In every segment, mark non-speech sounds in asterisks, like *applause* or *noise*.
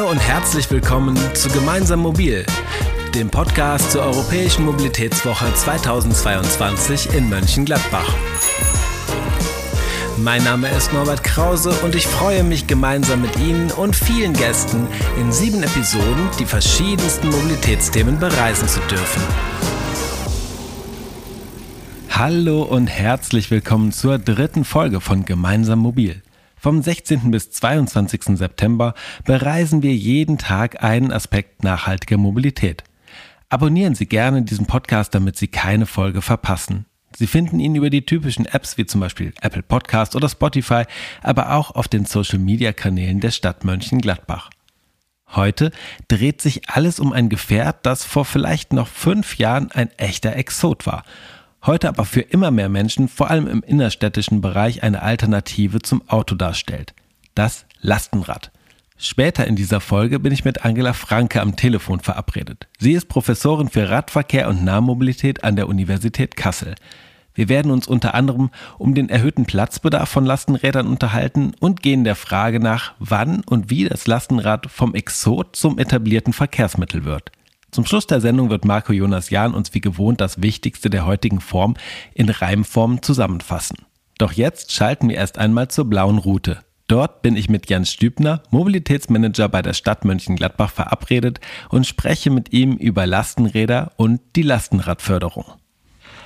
Hallo und herzlich willkommen zu Gemeinsam Mobil, dem Podcast zur Europäischen Mobilitätswoche 2022 in Mönchengladbach. Mein Name ist Norbert Krause und ich freue mich gemeinsam mit Ihnen und vielen Gästen in sieben Episoden die verschiedensten Mobilitätsthemen bereisen zu dürfen. Hallo und herzlich willkommen zur dritten Folge von Gemeinsam Mobil. Vom 16. bis 22. September bereisen wir jeden Tag einen Aspekt nachhaltiger Mobilität. Abonnieren Sie gerne diesen Podcast, damit Sie keine Folge verpassen. Sie finden ihn über die typischen Apps wie zum Beispiel Apple Podcast oder Spotify, aber auch auf den Social-Media-Kanälen der Stadt Mönchengladbach. Heute dreht sich alles um ein Gefährt, das vor vielleicht noch fünf Jahren ein echter Exot war heute aber für immer mehr Menschen, vor allem im innerstädtischen Bereich, eine Alternative zum Auto darstellt. Das Lastenrad. Später in dieser Folge bin ich mit Angela Franke am Telefon verabredet. Sie ist Professorin für Radverkehr und Nahmobilität an der Universität Kassel. Wir werden uns unter anderem um den erhöhten Platzbedarf von Lastenrädern unterhalten und gehen der Frage nach, wann und wie das Lastenrad vom Exot zum etablierten Verkehrsmittel wird. Zum Schluss der Sendung wird Marco Jonas Jahn uns wie gewohnt das Wichtigste der heutigen Form in Reimform zusammenfassen. Doch jetzt schalten wir erst einmal zur blauen Route. Dort bin ich mit Jan Stübner, Mobilitätsmanager bei der Stadt Mönchengladbach, verabredet und spreche mit ihm über Lastenräder und die Lastenradförderung.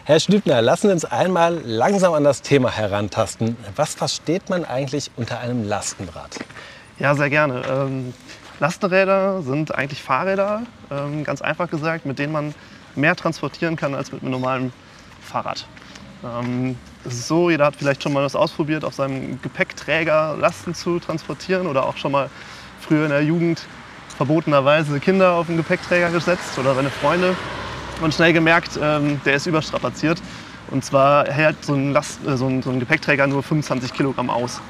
Herr Stübner, lassen Sie uns einmal langsam an das Thema herantasten. Was versteht man eigentlich unter einem Lastenrad? Ja, sehr gerne. Ähm Lastenräder sind eigentlich Fahrräder, ähm, ganz einfach gesagt, mit denen man mehr transportieren kann als mit einem normalen Fahrrad. Ähm, es ist so, jeder hat vielleicht schon mal das ausprobiert, auf seinem Gepäckträger Lasten zu transportieren oder auch schon mal früher in der Jugend verbotenerweise Kinder auf den Gepäckträger gesetzt oder seine Freunde und schnell gemerkt, ähm, der ist überstrapaziert. Und zwar hält so ein, Last, äh, so, ein, so ein Gepäckträger nur 25 Kilogramm aus.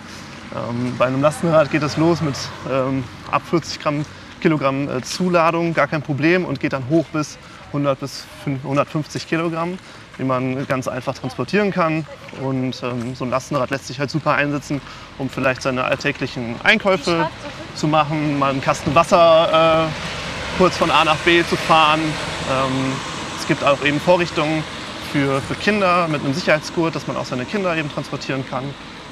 Ähm, bei einem Lastenrad geht das los mit ähm, ab 40 Gramm, Kilogramm äh, Zuladung, gar kein Problem und geht dann hoch bis 100 bis 150 Kilogramm, die man ganz einfach transportieren kann. Und ähm, so ein Lastenrad lässt sich halt super einsetzen, um vielleicht seine alltäglichen Einkäufe zu machen, mal einen Kasten Wasser äh, kurz von A nach B zu fahren. Ähm, es gibt auch eben Vorrichtungen für, für Kinder mit einem Sicherheitsgurt, dass man auch seine Kinder eben transportieren kann.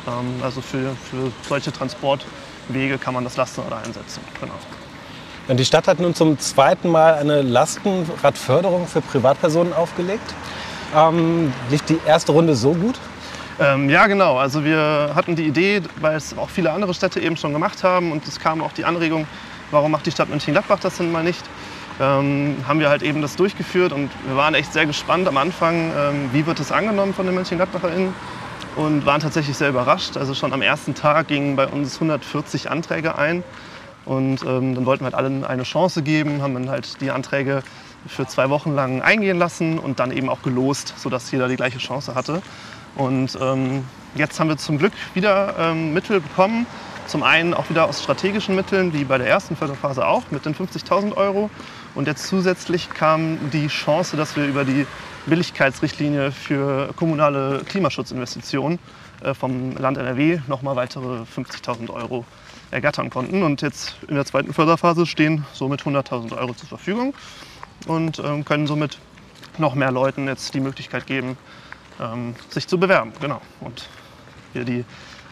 Ähm, also für, für solche Transportwege kann man das Lastenrad einsetzen. Genau. Die Stadt hat nun zum zweiten Mal eine Lastenradförderung für Privatpersonen aufgelegt. Ähm, lief die erste Runde so gut? Ähm, ja, genau. Also wir hatten die Idee, weil es auch viele andere Städte eben schon gemacht haben und es kam auch die Anregung, warum macht die Stadt Mönchengladbach das denn mal nicht? Ähm, haben wir halt eben das durchgeführt und wir waren echt sehr gespannt am Anfang, ähm, wie wird es angenommen von den MönchengladbacherInnen und waren tatsächlich sehr überrascht. Also schon am ersten Tag gingen bei uns 140 Anträge ein. Und ähm, dann wollten wir halt allen eine Chance geben, haben dann halt die Anträge für zwei Wochen lang eingehen lassen und dann eben auch gelost, sodass jeder die gleiche Chance hatte. Und ähm, jetzt haben wir zum Glück wieder ähm, Mittel bekommen. Zum einen auch wieder aus strategischen Mitteln, wie bei der ersten Förderphase auch, mit den 50.000 Euro. Und jetzt zusätzlich kam die Chance, dass wir über die Billigkeitsrichtlinie für kommunale Klimaschutzinvestitionen äh, vom Land NRW nochmal weitere 50.000 Euro ergattern konnten. Und jetzt in der zweiten Förderphase stehen somit 100.000 Euro zur Verfügung und ähm, können somit noch mehr Leuten jetzt die Möglichkeit geben, ähm, sich zu bewerben. Genau. Und wir die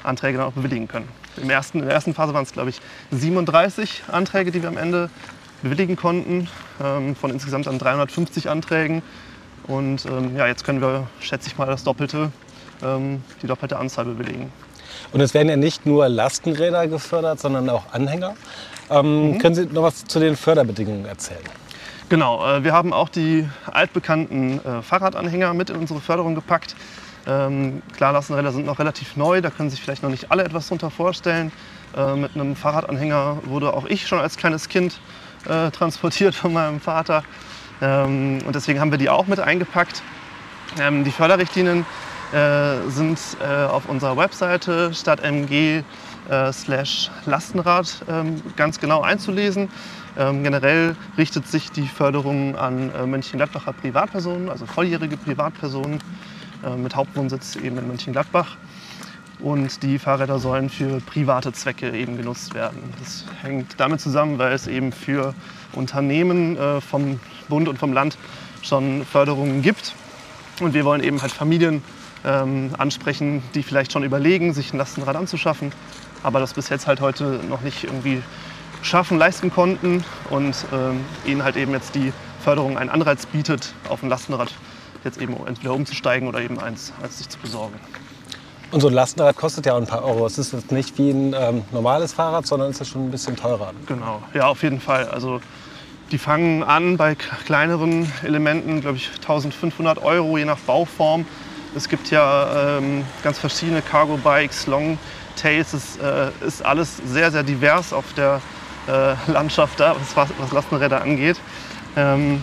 Anträge dann auch bewilligen können. Im ersten, in der ersten Phase waren es, glaube ich, 37 Anträge, die wir am Ende bewilligen konnten, ähm, von insgesamt an 350 Anträgen. Und ähm, ja, jetzt können wir, schätze ich mal, das Doppelte, ähm, die doppelte Anzahl bewilligen. Und es werden ja nicht nur Lastenräder gefördert, sondern auch Anhänger. Ähm, mhm. Können Sie noch was zu den Förderbedingungen erzählen? Genau, äh, wir haben auch die altbekannten äh, Fahrradanhänger mit in unsere Förderung gepackt. Ähm, klar, Lastenräder sind noch relativ neu, da können sich vielleicht noch nicht alle etwas darunter vorstellen. Äh, mit einem Fahrradanhänger wurde auch ich schon als kleines Kind äh, *laughs* transportiert von meinem Vater. Ähm, und deswegen haben wir die auch mit eingepackt. Ähm, die Förderrichtlinien äh, sind äh, auf unserer Webseite stadtmg äh, slash Lastenrad ähm, ganz genau einzulesen. Generell richtet sich die Förderung an äh, Mönchengladbacher Privatpersonen, also volljährige Privatpersonen mit Hauptwohnsitz eben in Mönchengladbach. Und die Fahrräder sollen für private Zwecke eben genutzt werden. Das hängt damit zusammen, weil es eben für Unternehmen äh, vom Bund und vom Land schon Förderungen gibt. Und wir wollen eben halt Familien ähm, ansprechen, die vielleicht schon überlegen, sich ein Lastenrad anzuschaffen, aber das bis jetzt halt heute noch nicht irgendwie schaffen, leisten konnten und ähm, ihnen halt eben jetzt die Förderung einen Anreiz bietet, auf ein Lastenrad jetzt eben entweder umzusteigen oder eben eins, eins sich zu besorgen. Und so ein Lastenrad kostet ja auch ein paar Euro. Es ist jetzt nicht wie ein ähm, normales Fahrrad, sondern es ist schon ein bisschen teurer. Genau, ja, auf jeden Fall. Also die fangen an bei kleineren Elementen, glaube ich, 1500 Euro je nach Bauform. Es gibt ja ähm, ganz verschiedene Cargo-Bikes, Longtails. Es äh, ist alles sehr, sehr divers auf der äh, Landschaft da, was, was Lastenräder angeht. Ähm,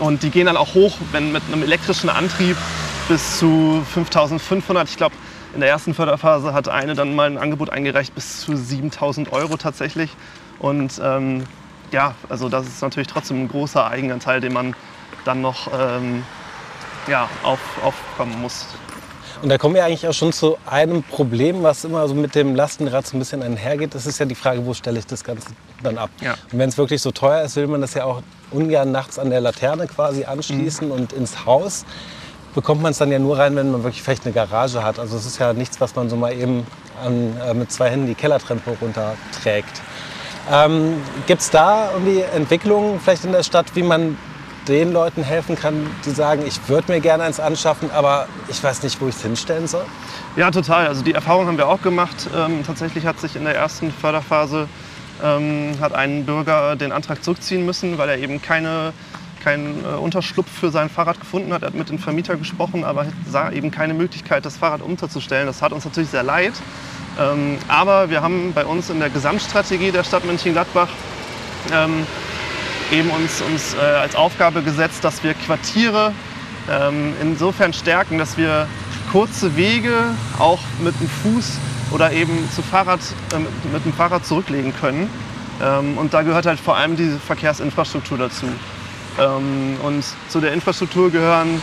und die gehen dann auch hoch, wenn mit einem elektrischen Antrieb bis zu 5500. Ich glaube, in der ersten Förderphase hat eine dann mal ein Angebot eingereicht bis zu 7000 Euro tatsächlich. Und ähm, ja, also das ist natürlich trotzdem ein großer Eigenanteil, den man dann noch ähm, ja, auf, aufkommen muss. Und da kommen wir eigentlich auch schon zu einem Problem, was immer so mit dem Lastenrad so ein bisschen einhergeht. Das ist ja die Frage, wo stelle ich das Ganze dann ab? Ja. Und wenn es wirklich so teuer ist, will man das ja auch ungern nachts an der Laterne quasi anschließen mhm. und ins Haus. Bekommt man es dann ja nur rein, wenn man wirklich vielleicht eine Garage hat. Also es ist ja nichts, was man so mal eben an, äh, mit zwei Händen die Kellertreppe runterträgt. Ähm, Gibt es da irgendwie Entwicklungen vielleicht in der Stadt, wie man den Leuten helfen kann, die sagen, ich würde mir gerne eins anschaffen, aber ich weiß nicht, wo ich es hinstellen soll? Ja, total. Also die Erfahrung haben wir auch gemacht. Ähm, tatsächlich hat sich in der ersten Förderphase ähm, hat ein Bürger den Antrag zurückziehen müssen, weil er eben keine, keinen äh, Unterschlupf für sein Fahrrad gefunden hat. Er hat mit dem Vermieter gesprochen, aber sah eben keine Möglichkeit, das Fahrrad unterzustellen. Das hat uns natürlich sehr leid. Ähm, aber wir haben bei uns in der Gesamtstrategie der Stadt Mönchengladbach ähm, eben uns, uns äh, als Aufgabe gesetzt, dass wir Quartiere ähm, insofern stärken, dass wir kurze Wege auch mit dem Fuß oder eben zu Fahrrad, äh, mit dem Fahrrad zurücklegen können. Ähm, und da gehört halt vor allem diese Verkehrsinfrastruktur dazu. Ähm, und zu der Infrastruktur gehören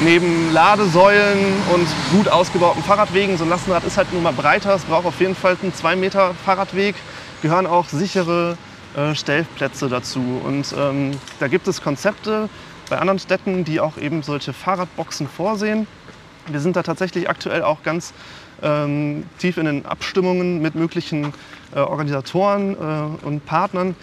neben Ladesäulen und gut ausgebauten Fahrradwegen, so ein Lastenrad ist halt nun mal breiter, es braucht auf jeden Fall einen 2 Meter Fahrradweg, gehören auch sichere äh, Stellplätze dazu. Und ähm, da gibt es Konzepte bei anderen Städten, die auch eben solche Fahrradboxen vorsehen. Wir sind da tatsächlich aktuell auch ganz ähm, tief in den Abstimmungen mit möglichen äh, Organisatoren äh, und Partnern,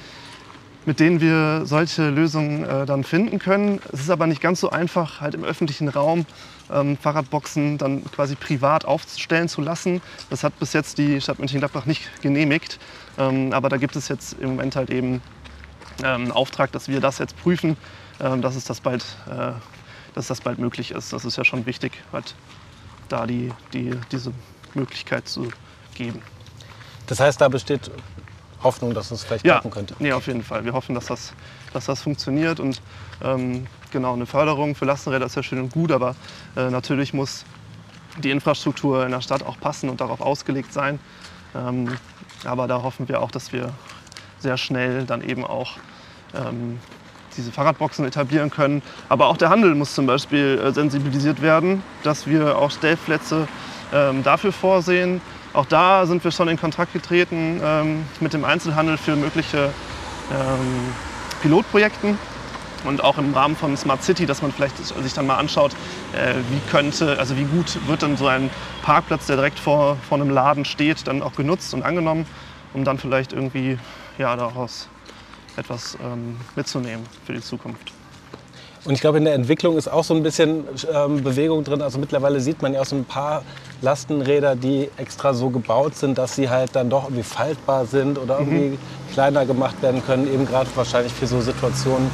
mit denen wir solche Lösungen äh, dann finden können. Es ist aber nicht ganz so einfach, halt im öffentlichen Raum ähm, Fahrradboxen dann quasi privat aufstellen zu lassen. Das hat bis jetzt die Stadt Mönchengladbach nicht genehmigt. Ähm, aber da gibt es jetzt im Moment halt eben ähm, einen Auftrag, dass wir das jetzt prüfen, ähm, dass, es das bald, äh, dass das bald möglich ist. Das ist ja schon wichtig, halt da die, die, diese Möglichkeit zu geben. Das heißt, da besteht Hoffnung, dass es vielleicht klappen könnte? Ja, auf jeden Fall. Wir hoffen, dass das, dass das funktioniert. Und ähm, genau, eine Förderung für Lastenräder ist ja schön und gut, aber äh, natürlich muss die Infrastruktur in der Stadt auch passen und darauf ausgelegt sein. Ähm, aber da hoffen wir auch, dass wir sehr schnell dann eben auch ähm, diese Fahrradboxen etablieren können. Aber auch der Handel muss zum Beispiel äh, sensibilisiert werden, dass wir auch Stellplätze ähm, dafür vorsehen. Auch da sind wir schon in Kontakt getreten ähm, mit dem Einzelhandel für mögliche ähm, Pilotprojekten und auch im Rahmen von Smart City, dass man vielleicht sich dann mal anschaut, äh, wie könnte, also wie gut wird dann so ein Parkplatz, der direkt vor, vor einem Laden steht, dann auch genutzt und angenommen, um dann vielleicht irgendwie ja, daraus etwas ähm, mitzunehmen für die Zukunft. Und ich glaube, in der Entwicklung ist auch so ein bisschen ähm, Bewegung drin. Also mittlerweile sieht man ja auch so ein paar Lastenräder, die extra so gebaut sind, dass sie halt dann doch irgendwie faltbar sind oder mhm. irgendwie mhm. kleiner gemacht werden können. Eben gerade wahrscheinlich für so Situationen,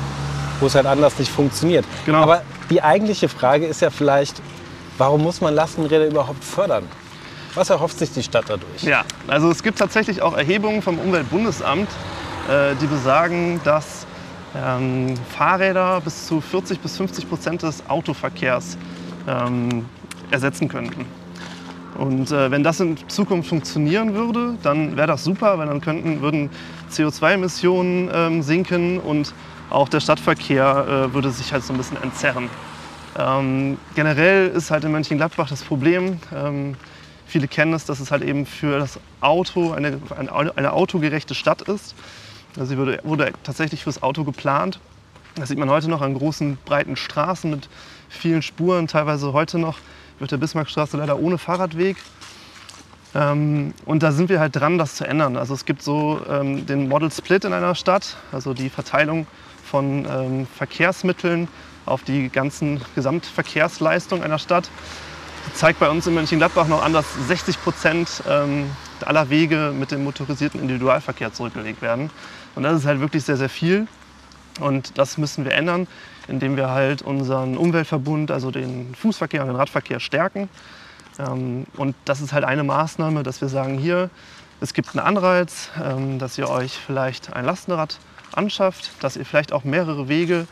wo es halt anders nicht funktioniert. Genau. Aber die eigentliche Frage ist ja vielleicht, warum muss man Lastenräder überhaupt fördern? Was erhofft sich die Stadt dadurch? Ja, also es gibt tatsächlich auch Erhebungen vom Umweltbundesamt, äh, die besagen, dass ähm, Fahrräder bis zu 40 bis 50 Prozent des Autoverkehrs ähm, ersetzen könnten. Und äh, wenn das in Zukunft funktionieren würde, dann wäre das super, weil dann könnten, würden CO2-Emissionen ähm, sinken und auch der Stadtverkehr äh, würde sich halt so ein bisschen entzerren. Ähm, generell ist halt in Mönchengladbach das Problem, ähm, Viele kennen es, dass es halt eben für das Auto eine, eine autogerechte Stadt ist. Also sie wurde, wurde tatsächlich fürs Auto geplant. Das sieht man heute noch an großen, breiten Straßen mit vielen Spuren. Teilweise heute noch wird der Bismarckstraße leider ohne Fahrradweg. Ähm, und da sind wir halt dran, das zu ändern. Also es gibt so ähm, den Model Split in einer Stadt, also die Verteilung von ähm, Verkehrsmitteln auf die ganzen Gesamtverkehrsleistung einer Stadt. Das zeigt bei uns in Mönchengladbach noch an, dass 60 Prozent ähm, aller Wege mit dem motorisierten Individualverkehr zurückgelegt werden. Und das ist halt wirklich sehr, sehr viel. Und das müssen wir ändern, indem wir halt unseren Umweltverbund, also den Fußverkehr und den Radverkehr stärken. Ähm, und das ist halt eine Maßnahme, dass wir sagen, hier, es gibt einen Anreiz, ähm, dass ihr euch vielleicht ein Lastenrad anschafft, dass ihr vielleicht auch mehrere Wege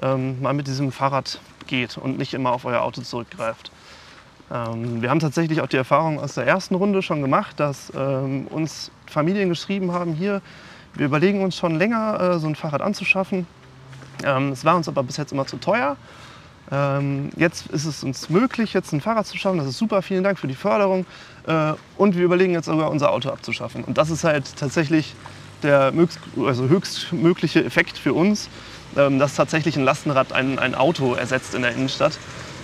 ähm, mal mit diesem Fahrrad geht und nicht immer auf euer Auto zurückgreift. Wir haben tatsächlich auch die Erfahrung aus der ersten Runde schon gemacht, dass uns Familien geschrieben haben, hier, wir überlegen uns schon länger, äh, so ein Fahrrad anzuschaffen. Es war uns aber bis jetzt immer zu teuer ähm, jetzt ist es uns möglich, jetzt ein Fahrrad zu schaffen. Das ist super, vielen Dank für die Förderung. Äh, und wir überlegen jetzt sogar, unser Auto abzuschaffen. Und das ist halt tatsächlich der also höchstmögliche Effekt für uns, ähm, dass tatsächlich ein Lastenrad ein, ein Auto ersetzt in der Innenstadt.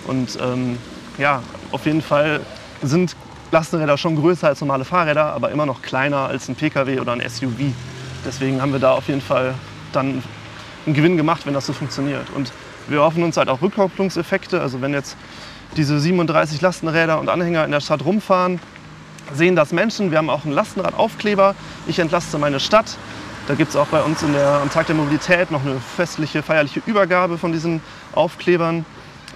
Und ähm, ja, auf jeden Fall sind Lastenräder schon größer als normale Fahrräder, aber immer noch kleiner als ein Pkw oder ein SUV. Deswegen haben wir da auf jeden Fall dann einen Gewinn gemacht, wenn das so funktioniert. Und wir hoffen uns halt auch Rückkopplungseffekte. Also wenn jetzt diese 37 Lastenräder und Anhänger in der Stadt rumfahren, sehen das Menschen. Wir haben auch einen Lastenradaufkleber. Ich entlaste meine Stadt. Da gibt es auch bei uns der, am Tag der Mobilität noch eine festliche, feierliche Übergabe von diesen Aufklebern.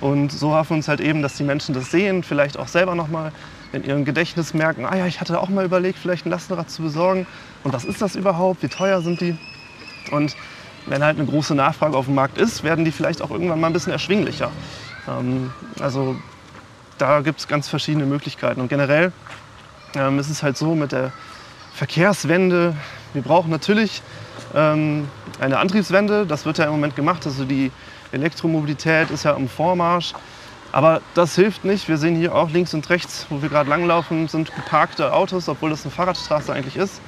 Und so hoffen wir uns halt eben, dass die Menschen das sehen, vielleicht auch selber nochmal in ihrem Gedächtnis merken, ah ja, ich hatte auch mal überlegt, vielleicht ein Lastenrad zu besorgen. Und was ist das überhaupt? Wie teuer sind die? Und wenn halt eine große Nachfrage auf dem Markt ist, werden die vielleicht auch irgendwann mal ein bisschen erschwinglicher. Ähm, also da gibt es ganz verschiedene Möglichkeiten. Und generell ähm, ist es halt so mit der Verkehrswende, wir brauchen natürlich ähm, eine Antriebswende. Das wird ja im Moment gemacht. Also die Elektromobilität ist ja im Vormarsch. Aber das hilft nicht. Wir sehen hier auch links und rechts, wo wir gerade langlaufen, sind geparkte Autos, obwohl das eine Fahrradstraße eigentlich ist.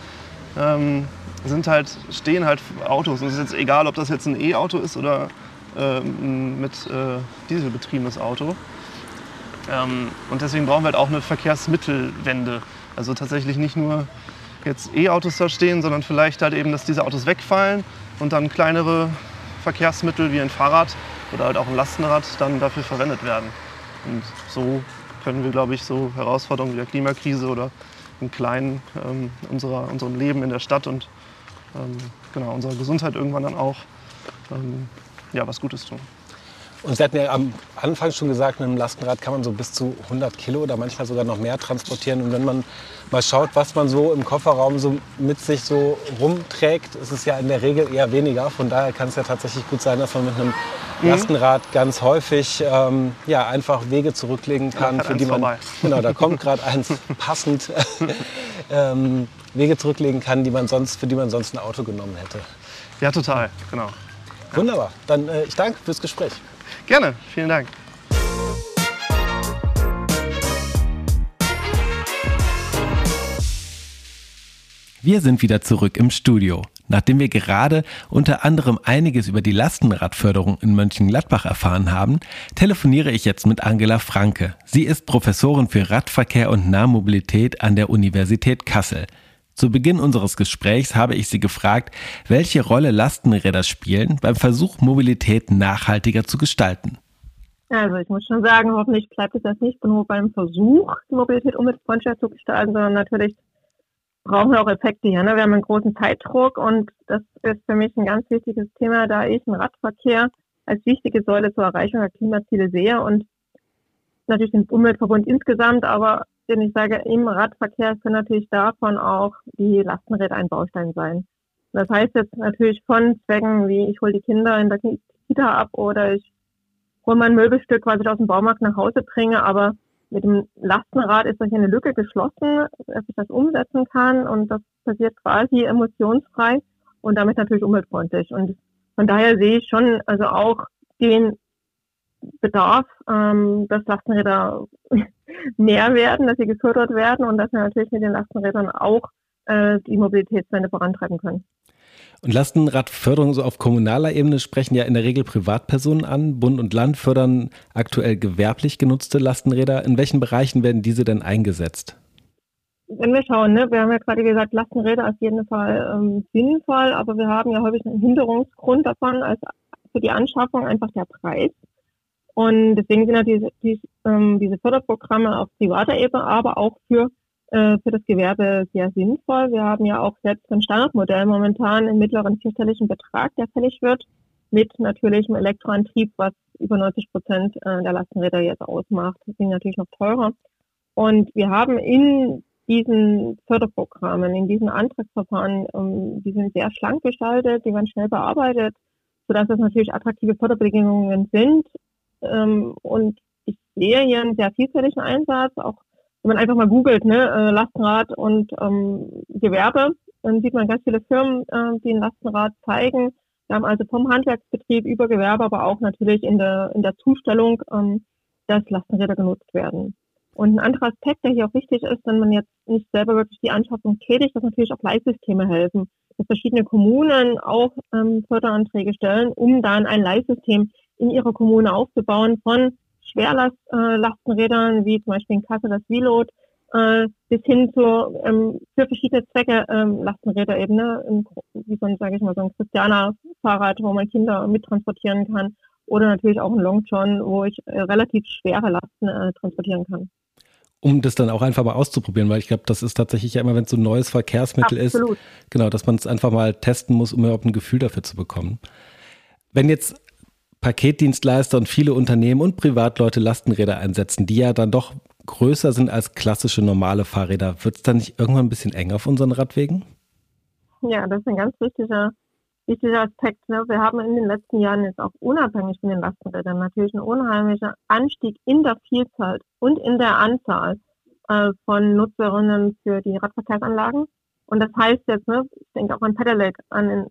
Ähm, sind halt, stehen halt Autos. Und es ist jetzt egal, ob das jetzt ein E-Auto ist oder äh, mit äh, dieselbetriebenes Auto. Ähm, und deswegen brauchen wir halt auch eine Verkehrsmittelwende. Also tatsächlich nicht nur jetzt E-Autos da stehen, sondern vielleicht halt eben, dass diese Autos wegfallen und dann kleinere Verkehrsmittel wie ein Fahrrad oder halt auch ein Lastenrad dann dafür verwendet werden. Und so können wir, glaube ich, so Herausforderungen wie der Klimakrise oder im Kleinen ähm, unserer, unserem Leben in der Stadt und ähm, genau, unserer Gesundheit irgendwann dann auch ähm, ja, was Gutes tun. Und Sie hatten ja am Anfang schon gesagt, mit einem Lastenrad kann man so bis zu 100 Kilo oder manchmal sogar noch mehr transportieren. Und wenn man mal schaut, was man so im Kofferraum so mit sich so rumträgt, ist es ja in der Regel eher weniger. Von daher kann es ja tatsächlich gut sein, dass man mit einem mhm. Lastenrad ganz häufig ähm, ja, einfach Wege zurücklegen kann, ja, für die man. Vorbei. *laughs* Genau, da kommt gerade eins *laughs* passend. *laughs* ähm, Wege zurücklegen kann, die man sonst, für die man sonst ein Auto genommen hätte. Ja, total, genau. Wunderbar. Dann äh, ich danke fürs Gespräch. Gerne, vielen Dank. Wir sind wieder zurück im Studio. Nachdem wir gerade unter anderem einiges über die Lastenradförderung in Mönchengladbach erfahren haben, telefoniere ich jetzt mit Angela Franke. Sie ist Professorin für Radverkehr und Nahmobilität an der Universität Kassel. Zu Beginn unseres Gesprächs habe ich Sie gefragt, welche Rolle Lastenräder spielen beim Versuch, Mobilität nachhaltiger zu gestalten. Also ich muss schon sagen, hoffentlich bleibt es jetzt nicht nur beim Versuch, die Mobilität umweltfreundlicher zu gestalten, sondern natürlich brauchen wir auch Effekte hier. Ne? Wir haben einen großen Zeitdruck und das ist für mich ein ganz wichtiges Thema, da ich den Radverkehr als wichtige Säule zur Erreichung der Klimaziele sehe und natürlich den Umweltverbund insgesamt, aber denn ich sage, im Radverkehr können natürlich davon auch die Lastenräder ein Baustein sein. Das heißt jetzt natürlich von Zwecken wie ich hole die Kinder in der Kita ab oder ich hole mein Möbelstück, was ich aus dem Baumarkt nach Hause bringe, aber mit dem Lastenrad ist hier eine Lücke geschlossen, dass ich das umsetzen kann und das passiert quasi emotionsfrei und damit natürlich umweltfreundlich. Und von daher sehe ich schon also auch den Bedarf, ähm, dass Lastenräder mehr werden, dass sie gefördert werden und dass wir natürlich mit den Lastenrädern auch äh, die Mobilitätswende vorantreiben können. Und Lastenradförderung so auf kommunaler Ebene sprechen ja in der Regel Privatpersonen an. Bund und Land fördern aktuell gewerblich genutzte Lastenräder. In welchen Bereichen werden diese denn eingesetzt? Wenn wir schauen, ne, wir haben ja gerade gesagt, Lastenräder auf jeden Fall ähm, sinnvoll, aber wir haben ja häufig einen Hinderungsgrund davon, als für die Anschaffung einfach der Preis. Und deswegen sind ja diese, die, ähm, diese Förderprogramme auf privater Ebene, aber auch für äh, für das Gewerbe sehr sinnvoll. Wir haben ja auch selbst ein Standardmodell momentan im mittleren vierstelligen Betrag, der fällig wird, mit natürlichem Elektroantrieb, was über 90 Prozent äh, der Lastenräder jetzt ausmacht. Das sind natürlich noch teurer. Und wir haben in diesen Förderprogrammen, in diesen Antragsverfahren, ähm, die sind sehr schlank gestaltet, die werden schnell bearbeitet, sodass das natürlich attraktive Förderbedingungen sind. Ähm, und ich sehe hier einen sehr vielfältigen Einsatz, auch wenn man einfach mal googelt, ne, äh, Lastenrad und ähm, Gewerbe, dann sieht man ganz viele Firmen, äh, die ein Lastenrad zeigen. Wir haben also vom Handwerksbetrieb über Gewerbe, aber auch natürlich in der, in der Zustellung, ähm, dass Lastenräder genutzt werden. Und ein anderer Aspekt, der hier auch wichtig ist, wenn man jetzt nicht selber wirklich die Anschaffung tätigt, dass natürlich auch Leitsysteme helfen. Dass verschiedene Kommunen auch ähm, Förderanträge stellen, um dann ein Leitsystem in ihrer Kommune aufzubauen von Schwerlastlastenrädern, äh, wie zum Beispiel in Kassel das Vilot, äh, bis hin zu ähm, für verschiedene Zwecke ähm, Lastenräder eben, ne? wie so ein, sage ich mal, so ein Christianer-Fahrrad, wo man Kinder mittransportieren kann. Oder natürlich auch ein Long John, wo ich äh, relativ schwere Lasten äh, transportieren kann um das dann auch einfach mal auszuprobieren, weil ich glaube, das ist tatsächlich ja immer, wenn es so ein neues Verkehrsmittel Absolut. ist, genau, dass man es einfach mal testen muss, um überhaupt ein Gefühl dafür zu bekommen. Wenn jetzt Paketdienstleister und viele Unternehmen und Privatleute Lastenräder einsetzen, die ja dann doch größer sind als klassische normale Fahrräder. Wird es dann nicht irgendwann ein bisschen eng auf unseren Radwegen? Ja, das ist ein ganz wichtiger, wichtiger Aspekt. Ne? Wir haben in den letzten Jahren jetzt auch unabhängig von den Lastenrädern natürlich einen unheimlichen Anstieg in der Vielzahl und in der Anzahl äh, von Nutzerinnen für die Radverkehrsanlagen. Und das heißt jetzt, ne, ich denke auch an Pedelec, an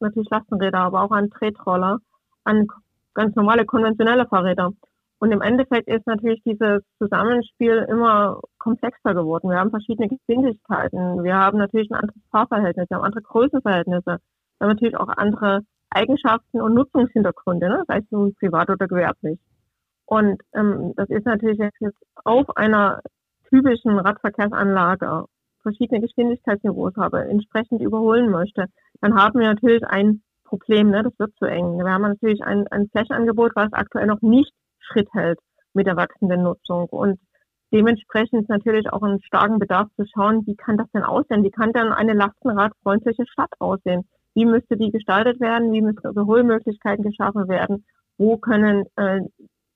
natürlich Lastenräder, aber auch an Tretroller, an ganz normale konventionelle Fahrräder. Und im Endeffekt ist natürlich dieses Zusammenspiel immer komplexer geworden. Wir haben verschiedene Geschwindigkeiten. Wir haben natürlich ein anderes Fahrverhältnis, wir haben andere Größenverhältnisse. Wir haben natürlich auch andere Eigenschaften und Nutzungshintergründe, ne? sei es nun privat oder gewerblich. Und ähm, das ist natürlich jetzt auf einer typischen Radverkehrsanlage verschiedene Geschwindigkeitsniveaus habe, entsprechend überholen möchte, dann haben wir natürlich ein Problem, ne? das wird zu eng. Wir haben natürlich ein, ein Flächenangebot, was aktuell noch nicht Schritt hält mit der wachsenden Nutzung. Und dementsprechend natürlich auch einen starken Bedarf zu schauen, wie kann das denn aussehen? Wie kann denn eine lastenradfreundliche Stadt aussehen? Wie müsste die gestaltet werden? Wie müssen Überholmöglichkeiten geschaffen werden? Wo können, äh,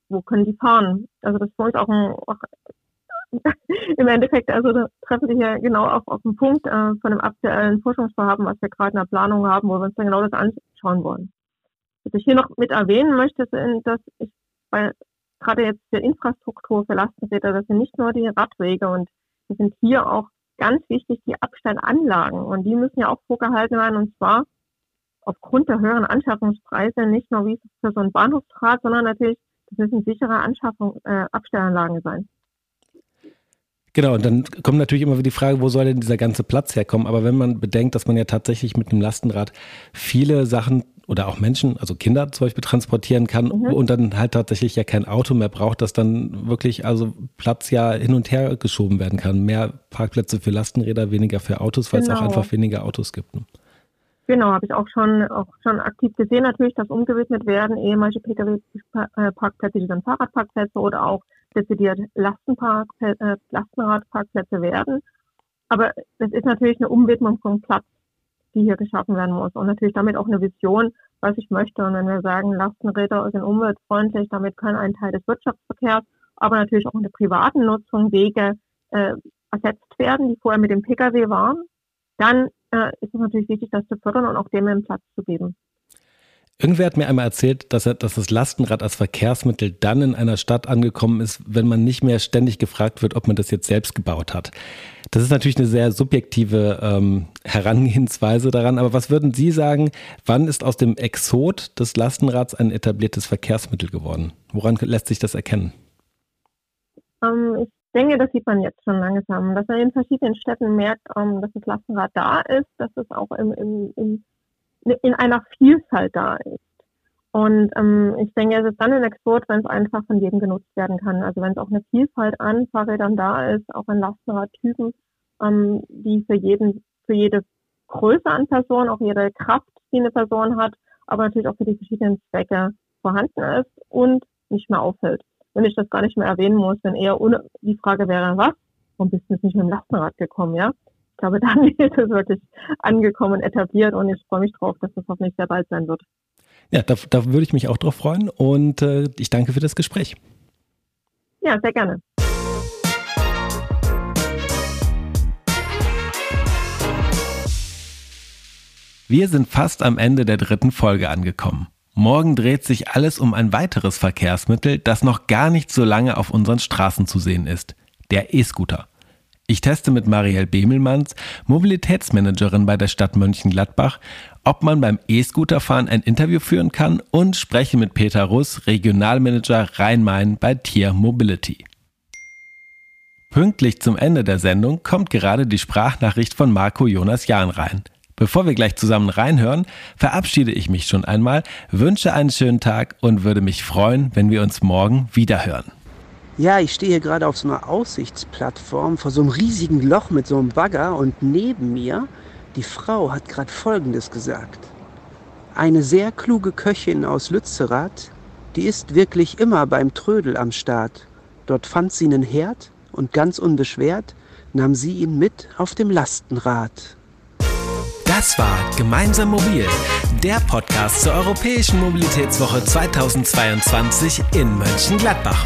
wo können die fahren? Also das ist für uns auch, ein, auch im Endeffekt, also da treffen Sie hier genau auf, auf den Punkt äh, von dem aktuellen Forschungsvorhaben, was wir gerade in der Planung haben, wo wir uns dann genau das anschauen wollen. Was ich hier noch mit erwähnen möchte, ist, dass ich bei gerade jetzt der Infrastruktur für Lastenräder, das sind nicht nur die Radwege und das sind hier auch ganz wichtig die Abstellanlagen und die müssen ja auch vorgehalten werden und zwar aufgrund der höheren Anschaffungspreise nicht nur wie für so ein Bahnhofsrad, sondern natürlich, das müssen sichere Anschaffung, äh, Abstellanlagen sein. Genau, und dann kommt natürlich immer wieder die Frage, wo soll denn dieser ganze Platz herkommen? Aber wenn man bedenkt, dass man ja tatsächlich mit einem Lastenrad viele Sachen oder auch Menschen, also Kinder zum Beispiel transportieren kann mhm. und dann halt tatsächlich ja kein Auto mehr braucht, dass dann wirklich also Platz ja hin und her geschoben werden kann. Mehr Parkplätze für Lastenräder, weniger für Autos, weil genau. es auch einfach weniger Autos gibt. Ne? Genau, habe ich auch schon auch schon aktiv gesehen natürlich, dass umgewidmet werden ehemalige Pkw-Parkplätze, die dann Fahrradparkplätze oder auch dezidiert Lastenparkplätze, äh, Lastenradparkplätze werden. Aber es ist natürlich eine Umwidmung von Platz, die hier geschaffen werden muss und natürlich damit auch eine Vision, was ich möchte. Und wenn wir sagen, Lastenräder sind umweltfreundlich, damit kann ein Teil des Wirtschaftsverkehrs, aber natürlich auch in der privaten Nutzung Wege äh, ersetzt werden, die vorher mit dem Pkw waren, dann äh, ist es natürlich wichtig, das zu fördern und auch dem einen Platz zu geben. Irgendwer hat mir einmal erzählt, dass, er, dass das Lastenrad als Verkehrsmittel dann in einer Stadt angekommen ist, wenn man nicht mehr ständig gefragt wird, ob man das jetzt selbst gebaut hat. Das ist natürlich eine sehr subjektive ähm, Herangehensweise daran. Aber was würden Sie sagen, wann ist aus dem Exot des Lastenrads ein etabliertes Verkehrsmittel geworden? Woran lässt sich das erkennen? Ähm, ich denke, das sieht man jetzt schon langsam, dass man in verschiedenen Städten merkt, ähm, dass das Lastenrad da ist, dass es auch im, im, im, in einer Vielfalt da ist. Und ähm, ich denke, es ist dann ein Export, wenn es einfach von jedem genutzt werden kann. Also wenn es auch eine Vielfalt an Fahrrädern da ist, auch an Lastenradtypen, ähm, die für jeden, für jede Größe an Person, auch jede Kraft, die eine Person hat, aber natürlich auch für die verschiedenen Zwecke vorhanden ist und nicht mehr auffällt. Wenn ich das gar nicht mehr erwähnen muss, wenn eher ohne, die Frage wäre, was? Warum bist du jetzt nicht mit dem Lastenrad gekommen, ja? Ich glaube, *laughs* dann ist es wirklich angekommen, etabliert und ich freue mich drauf, dass das hoffentlich sehr bald sein wird. Ja, da, da würde ich mich auch drauf freuen und äh, ich danke für das Gespräch. Ja, sehr gerne. Wir sind fast am Ende der dritten Folge angekommen. Morgen dreht sich alles um ein weiteres Verkehrsmittel, das noch gar nicht so lange auf unseren Straßen zu sehen ist. Der E-Scooter. Ich teste mit Marielle Bemelmanns, Mobilitätsmanagerin bei der Stadt Mönchengladbach, ob man beim E-Scooterfahren ein Interview führen kann und spreche mit Peter Russ, Regionalmanager Rhein-Main bei Tier Mobility. Pünktlich zum Ende der Sendung kommt gerade die Sprachnachricht von Marco Jonas Jahn rein. Bevor wir gleich zusammen reinhören, verabschiede ich mich schon einmal, wünsche einen schönen Tag und würde mich freuen, wenn wir uns morgen wieder hören. Ja, ich stehe hier gerade auf so einer Aussichtsplattform vor so einem riesigen Loch mit so einem Bagger und neben mir, die Frau hat gerade Folgendes gesagt. Eine sehr kluge Köchin aus Lützerath, die ist wirklich immer beim Trödel am Start. Dort fand sie einen Herd und ganz unbeschwert nahm sie ihn mit auf dem Lastenrad. Das war Gemeinsam Mobil, der Podcast zur Europäischen Mobilitätswoche 2022 in Mönchengladbach.